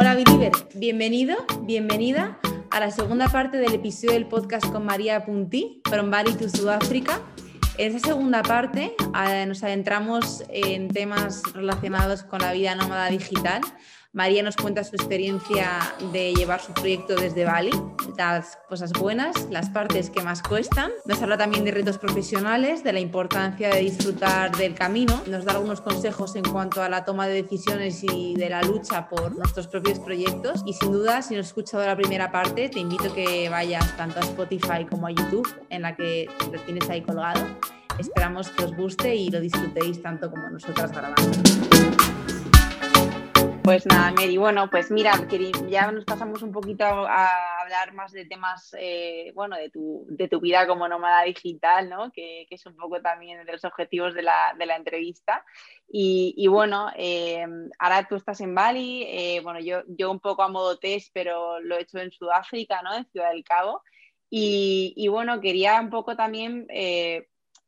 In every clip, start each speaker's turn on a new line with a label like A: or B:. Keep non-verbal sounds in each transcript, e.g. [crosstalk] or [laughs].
A: Hola Believer, bienvenido, bienvenida a la segunda parte del episodio del podcast con María Punti, From Bali to Sudáfrica. En esta segunda parte eh, nos adentramos en temas relacionados con la vida nómada digital. María nos cuenta su experiencia de llevar su proyecto desde Bali, las cosas buenas, las partes que más cuestan. Nos habla también de retos profesionales, de la importancia de disfrutar del camino. Nos da algunos consejos en cuanto a la toma de decisiones y de la lucha por nuestros propios proyectos. Y sin duda, si no has escuchado la primera parte, te invito a que vayas tanto a Spotify como a YouTube, en la que lo tienes ahí colgado. Esperamos que os guste y lo disfrutéis tanto como nosotras grabando.
B: Pues nada, Mary, bueno, pues mira, ya nos pasamos un poquito a hablar más de temas, eh, bueno, de tu, de tu, vida como nómada digital, ¿no? Que, es un poco también de los objetivos de la, de la entrevista. Y, bueno, eh, ahora tú estás en Bali, eh, bueno, yo, yo un poco a modo test, pero lo he hecho en Sudáfrica, ¿no? En Ciudad del Cabo. Y bueno, quería un poco también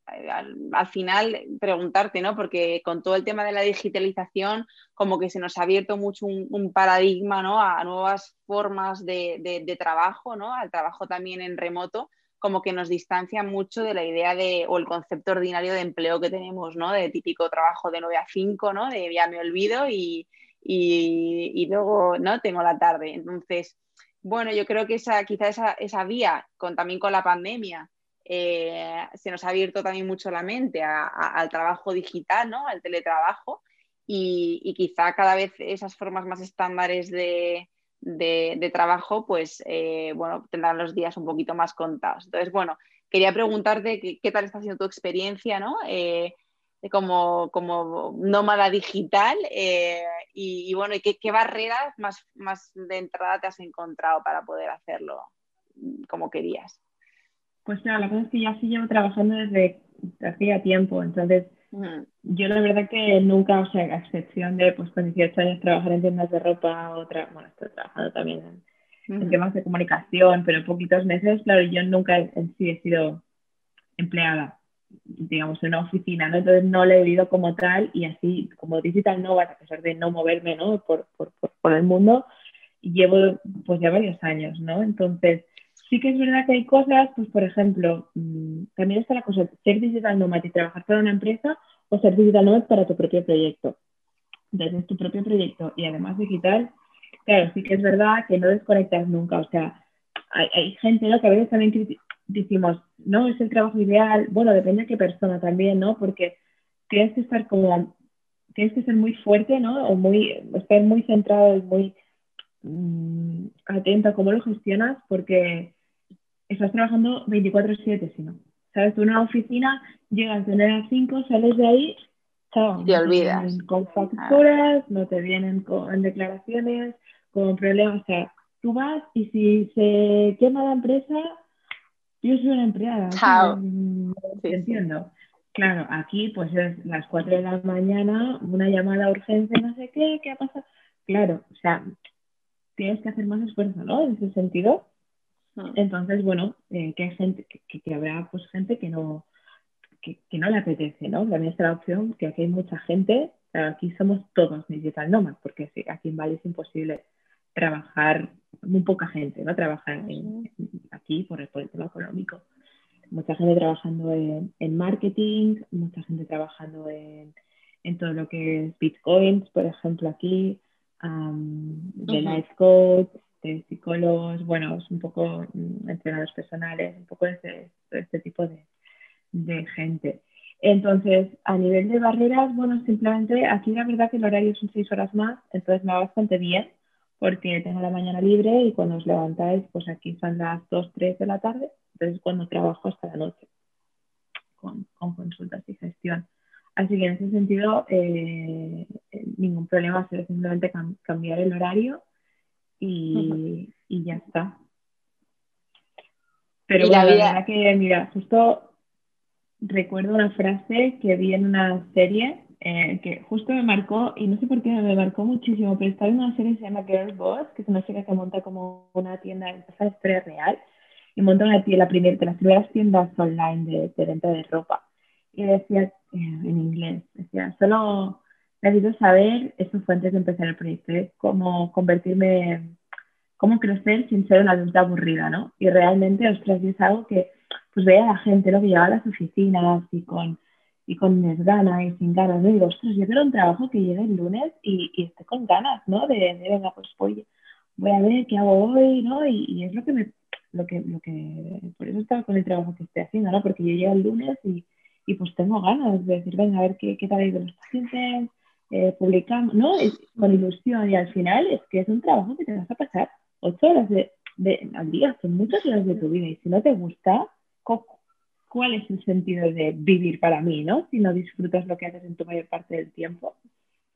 B: al, final preguntarte, ¿no? Porque con todo el tema de la digitalización, como que se nos ha abierto mucho un, paradigma, ¿no? A nuevas formas de, trabajo, ¿no? Al trabajo también en remoto, como que nos distancia mucho de la idea de, o el concepto ordinario de empleo que tenemos, ¿no? De típico trabajo de 9 a 5, ¿no? De ya me olvido y, y, luego, ¿no? Tengo la tarde. Entonces, bueno, yo creo que esa, quizá esa, esa vía, con, también con la pandemia, eh, se nos ha abierto también mucho la mente al trabajo digital, ¿no? al teletrabajo, y, quizá cada vez esas formas más estándares de, trabajo, pues eh, bueno, tendrán los días un poquito más contados. Entonces, bueno, quería preguntarte qué, tal está siendo tu experiencia, ¿no? Eh, como, como, nómada digital y, bueno, ¿qué, qué barreras más, más de entrada te has encontrado para poder hacerlo como querías?
C: Pues claro, la cosa es que ya sí llevo trabajando desde hacía tiempo, entonces yo la verdad que nunca, o sea, a excepción de pues con 18 años trabajar en tiendas de ropa, otra, bueno, estoy trabajando también en, temas de comunicación, pero poquitos meses, claro, yo nunca en sí he sido empleada, digamos, en una oficina, ¿no? Entonces no lo he vivido como tal y así como digital nomad, a pesar de no moverme, ¿no? Por, por, por, por el mundo, llevo pues ya varios años, ¿no? Entonces Sí que es verdad que hay cosas, pues por ejemplo, mm, también está la cosa, ser digital nomad y trabajar para una empresa o ser digital nomad para tu propio proyecto. Entonces, tu propio proyecto y además digital, claro, sí que es verdad que no desconectas nunca. O sea, hay, gente ¿no? que a veces también decimos, no, es el trabajo ideal. Bueno, depende de qué persona también, ¿no? Porque tienes que estar como, tienes que ser muy fuerte, ¿no? O muy, estar muy centrado y muy mm, atento a cómo lo gestionas, porque estás trabajando 24/7, si no. ¿Sabes? Tú en una oficina llegas de 9 a 5, sales de ahí, chao.
B: Te olvidas.
C: con facturas, no te vienen con declaraciones, con problemas. O sea, tú vas y si se quema la empresa, yo soy una empleada.
B: Chao.
C: entiendo. Claro, aquí pues es las 4 de la mañana, una llamada urgente, no sé qué, ¿qué ha pasado? Claro, o sea, tienes que hacer más esfuerzo, ¿no? En ese sentido. Mm. Entonces, bueno, eh, que, hay gente, que, habrá pues gente que no, que, no le apetece, ¿no? También está la opción que aquí hay mucha gente, aquí somos todos digital nomás, porque aquí en Bali es imposible trabajar, muy poca gente, ¿no? Trabajar aquí por el, por el tema económico. Mucha gente trabajando en, marketing, mucha gente trabajando en, en, todo lo que es bitcoins, por ejemplo, aquí, de life coach, este, psicólogos, bueno, un poco mm, entrenadores personales, un poco de este, tipo de, de, gente. Entonces, a nivel de barreras, bueno, simplemente aquí la verdad que el horario son seis horas más, entonces me va bastante bien porque tengo la mañana libre y cuando os levantáis, pues aquí son las 2, 3 de la tarde, entonces cuando trabajo hasta la noche con, con consultas y gestión. Así que en ese sentido, eh, ningún problema, simplemente cambiar el horario y, y ya está. Pero la, verdad que, mira, justo recuerdo una frase que vi en una serie eh, que justo me marcó, y no sé por qué me marcó muchísimo, pero estaba en una serie que se llama Girl Boss, que es una chica que monta como una tienda, en la historia real, y monta una tienda, la primera, de las primeras tiendas online de, de venta de ropa. Y decía, eh, en inglés, decía, solo necesito saber, eso fue antes de empezar el proyecto, ¿eh? cómo convertirme, cómo crecer sin ser una adulta aburrida, ¿no? Y realmente, ostras, es algo que pues veía a la gente, ¿no? Que llevaba a las oficinas y con, y con desgana y sin ganas, ¿no? Y digo, ostras, yo quiero un trabajo que llegue el lunes y, y esté con ganas, ¿no? De, de, venga, pues voy, voy a ver qué hago hoy, ¿no? Y, y, es lo que me, lo que, lo que, por eso estaba con el trabajo que estoy haciendo, ¿no? Porque yo llego el lunes y, y pues tengo ganas de decir, venga, a ver qué, qué tal ha ido los pacientes, eh, publicamos, ¿no? Con ilusión y al final es que es un trabajo que te vas a pasar ocho horas de, al día, son muchas horas de tu vida y si no te gusta, ¿cuál es el sentido de vivir para mí, ¿no? Si no disfrutas lo que haces en tu mayor parte del tiempo.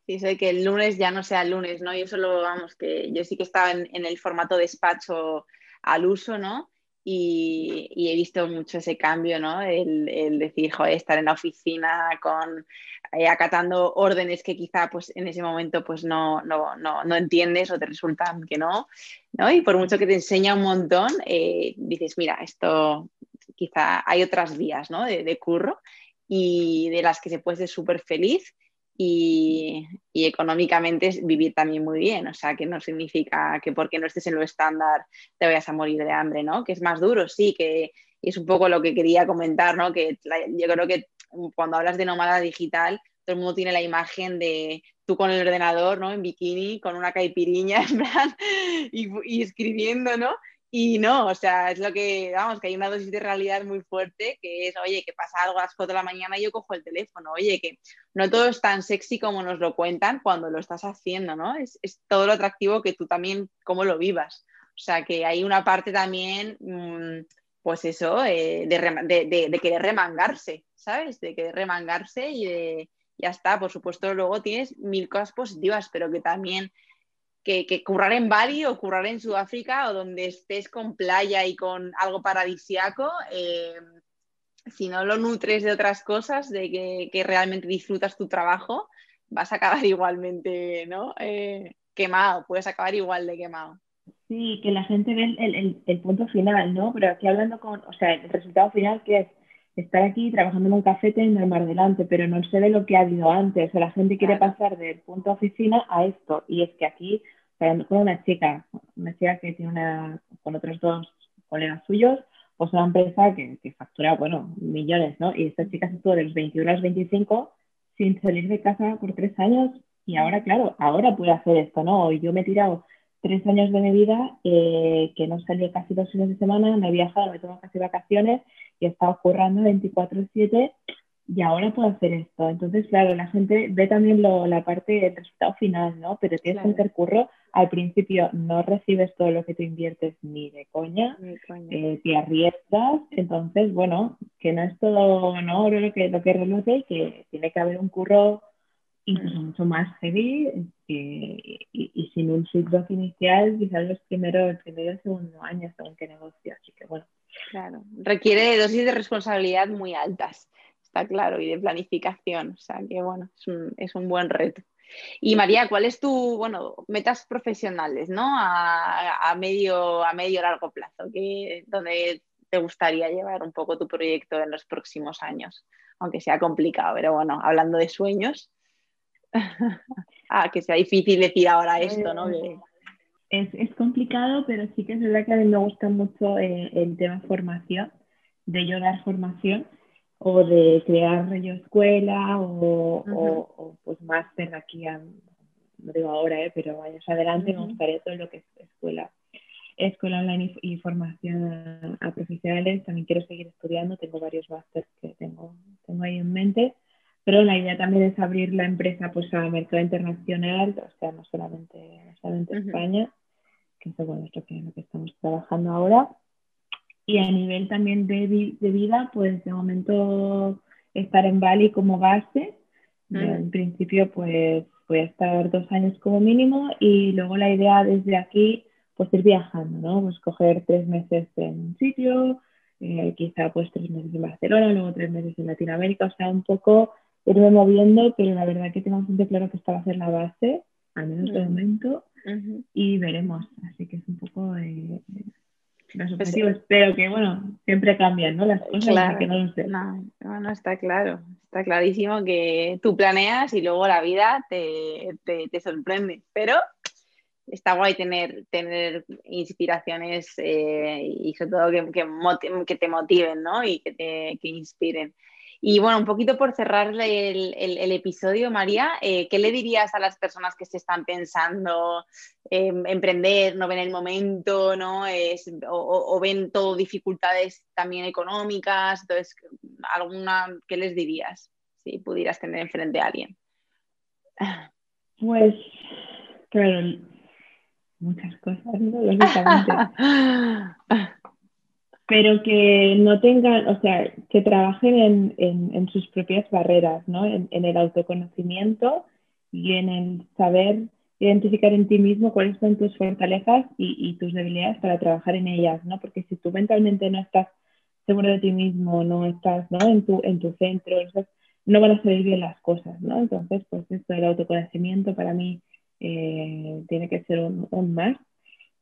B: Sí, soy que el lunes ya no sea el lunes, ¿no? Yo solo, vamos, que yo sí que estaba en, en el formato despacho al uso, ¿no? Y, he visto mucho ese cambio, ¿no? El, el decir, joder, estar en la oficina con, eh, acatando órdenes que quizá pues en ese momento pues no, no, no, no, entiendes o te resultan que no, ¿no? Y por mucho que te enseña un montón, eh, dices, mira, esto quizá hay otras vías, ¿no? De, de curro y de las que se puede ser súper feliz y, y, económicamente vivir también muy bien. O sea, que no significa que porque no estés en lo estándar te vayas a morir de hambre, ¿no? Que es más duro, sí, que es un poco lo que quería comentar, ¿no? Que yo creo que cuando hablas de nómada digital, todo el mundo tiene la imagen de tú con el ordenador, ¿no? En bikini, con una caipiriña, [laughs] en plan, y, y escribiendo, ¿no? Y no, o sea, es lo que, vamos, que hay una dosis de realidad muy fuerte, que es, oye, que pasa algo a las 4 de la mañana y yo cojo el teléfono, oye, que no todo es tan sexy como nos lo cuentan cuando lo estás haciendo, ¿no? Es, es todo lo atractivo que tú también, cómo lo vivas. O sea, que hay una parte también, mmm, pues eso, eh, de, de, de, de, querer remangarse, ¿sabes? De querer remangarse y de, ya está, por supuesto, luego tienes mil cosas positivas, pero que también que, que, currar en Bali o currar en Sudáfrica o donde estés con playa y con algo paradisiaco, eh, si no lo nutres de otras cosas, de que, que, realmente disfrutas tu trabajo, vas a acabar [laughs] igualmente ¿no? Eh, quemado, puedes acabar igual de quemado.
C: Sí, que la gente ve el, el, el, punto final, ¿no? Pero aquí hablando con, o sea, el resultado final que es estar aquí trabajando en un café teniendo el mar delante, pero no se ve lo que ha habido antes. O sea, la gente quiere pasar del punto oficina a esto. Y es que aquí con una chica, una chica que tiene una, con otros dos colegas suyos, pues una empresa que, que factura, bueno, millones, ¿no? Y esta chica se estuvo de los 21 a los 25 sin salir de casa por tres años y ahora, claro, ahora puede hacer esto, ¿no? Yo me he tirado tres años de mi vida eh, que no salí casi dos fines de semana, me he viajado, me tomo casi vacaciones y he estado currando 24-7 y ahora puedo hacer esto. Entonces, claro, la gente ve también lo, la parte del resultado final, ¿no? Pero tienes claro. que hacer curro. Al principio no recibes todo lo que tú inviertes ni de coña,
B: Ni coña.
C: eh, te arriesgas. Entonces, bueno, que no es todo ¿no? lo que, lo que reluce y que tiene que haber un curro incluso mucho más heavy y, y, sin un feedback inicial, quizás los primeros, el primero y el segundo año según qué negocio. Así que, bueno.
B: Claro, requiere dosis de responsabilidad muy altas está claro, y de planificación. O sea que bueno, es un, es un buen reto. Y María, ¿cuál es tu, bueno, metas profesionales, ¿no? A, a medio, a medio largo plazo, que, donde te gustaría llevar un poco tu proyecto en los próximos años, aunque sea complicado, pero bueno, hablando de sueños, [laughs] ah, que sea difícil decir ahora esto, ¿no?
C: Es, es, complicado, pero sí que es verdad que a mí me gusta mucho eh, el tema formación, de yo dar formación o de crear yo escuela o, uh -huh. o, o, pues máster aquí, a, no digo ahora, eh, pero años adelante uh -huh. me gustaría todo lo que es escuela, escuela online y, y formación a, a, profesionales. También quiero seguir estudiando, tengo varios másteres que tengo, tengo ahí en mente, pero la idea también es abrir la empresa pues a mercado internacional, o sea, no solamente, no solamente uh -huh. España, que eso bueno, es lo que, lo que estamos trabajando ahora y a nivel también de, de, vida, pues de momento estar en Bali como base. Mm. En principio, pues voy a estar dos años como mínimo y luego la idea desde aquí, pues ir viajando, ¿no? Pues coger tres meses en un sitio, eh, quizá pues tres meses en Barcelona, luego tres meses en Latinoamérica, o sea, un poco irme moviendo, pero la verdad que tengo bastante claro que esta va a ser la base, al menos de momento, uh -huh. y veremos. Así que es un poco... Eh, los pues, pero que bueno, siempre cambian, ¿no? Las cosas, que no sé.
B: No, bueno, está claro, está clarísimo que tú planeas y luego la vida te, te, sorprende, pero está guay tener, tener inspiraciones eh, y sobre todo que, que, que, te motiven, ¿no? Y que te que inspiren. Y bueno, un poquito por cerrar el, episodio, María, eh, ¿qué le dirías a las personas que se están pensando emprender, no ven el momento, ¿no? Es, o, ven todo dificultades también económicas? Entonces, ¿alguna, ¿qué les dirías si pudieras tener enfrente a alguien?
C: Pues, claro, muchas cosas, ¿no? [laughs] pero que no tengan, o sea, que trabajen en, sus propias barreras, ¿no? En, el autoconocimiento y en el saber identificar en ti mismo cuáles son tus fortalezas y, tus debilidades para trabajar en ellas, ¿no? Porque si tú mentalmente no estás seguro de ti mismo, no estás ¿no? En, tu, en tu centro, no van a salir bien las cosas, ¿no? Entonces, pues esto del autoconocimiento para mí eh, tiene que ser un, más.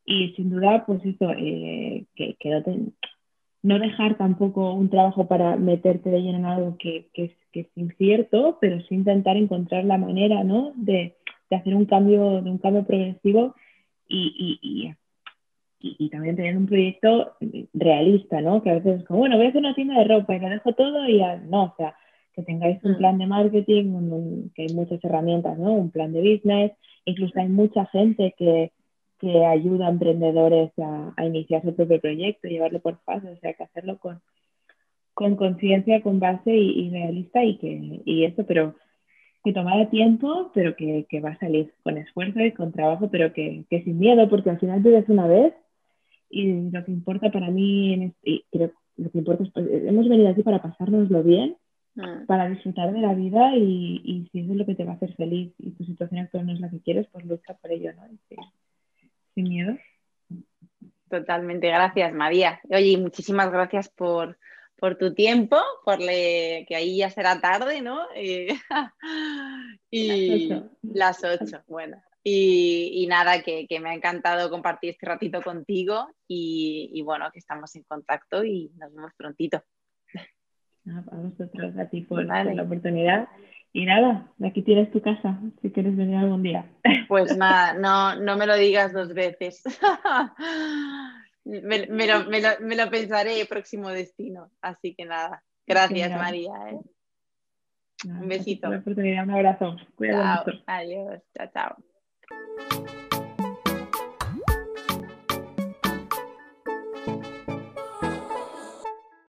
C: Y sin duda, pues eso, eh, que, que no, te, no dejar tampoco un trabajo para meterte de lleno en algo que, es, es, incierto, pero sí intentar encontrar la manera ¿no? de, hacer un cambio, de un cambio progresivo y, y, también tener un proyecto realista, ¿no? Que a veces es como, bueno, voy a hacer una tienda de ropa y lo dejo todo y ya, no, o sea, que tengáis un mm. plan de marketing, que hay muchas herramientas, ¿no? Un plan de business, incluso hay mucha gente que, que ayuda a emprendedores a, iniciar su propio proyecto, llevarlo por fases, o sea, que hacerlo con con conciencia, con base y, realista y que y eso, pero que tomará tiempo, pero que, que, va a salir con esfuerzo y con trabajo, pero que, que, sin miedo, porque al final vives una vez y lo que importa para mí, y creo, lo que importa es, pues, hemos venido aquí para pasárnoslo bien, mm. para disfrutar de la vida y, y, si eso es lo que te va a hacer feliz y tu situación actual no es la que quieres, pues lucha por ello, ¿no? Sin miedo.
B: Totalmente, gracias María. Oye, muchísimas gracias por, tu tiempo, por que ahí ya será tarde, ¿no? Eh, [laughs] y las ocho, bueno. Y, nada, que, me ha encantado compartir este ratito contigo y, bueno, que estamos en contacto y nos vemos prontito.
C: A vosotros, a ti por la oportunidad y nada, aquí tienes tu casa, si quieres venir algún día.
B: Pues [laughs] nada, no, no me lo digas dos veces. [laughs] me, lo, pensaré próximo destino. Así que nada, gracias María. ¿eh? un besito.
C: un abrazo.
B: Cuídate Adiós, chao, chao.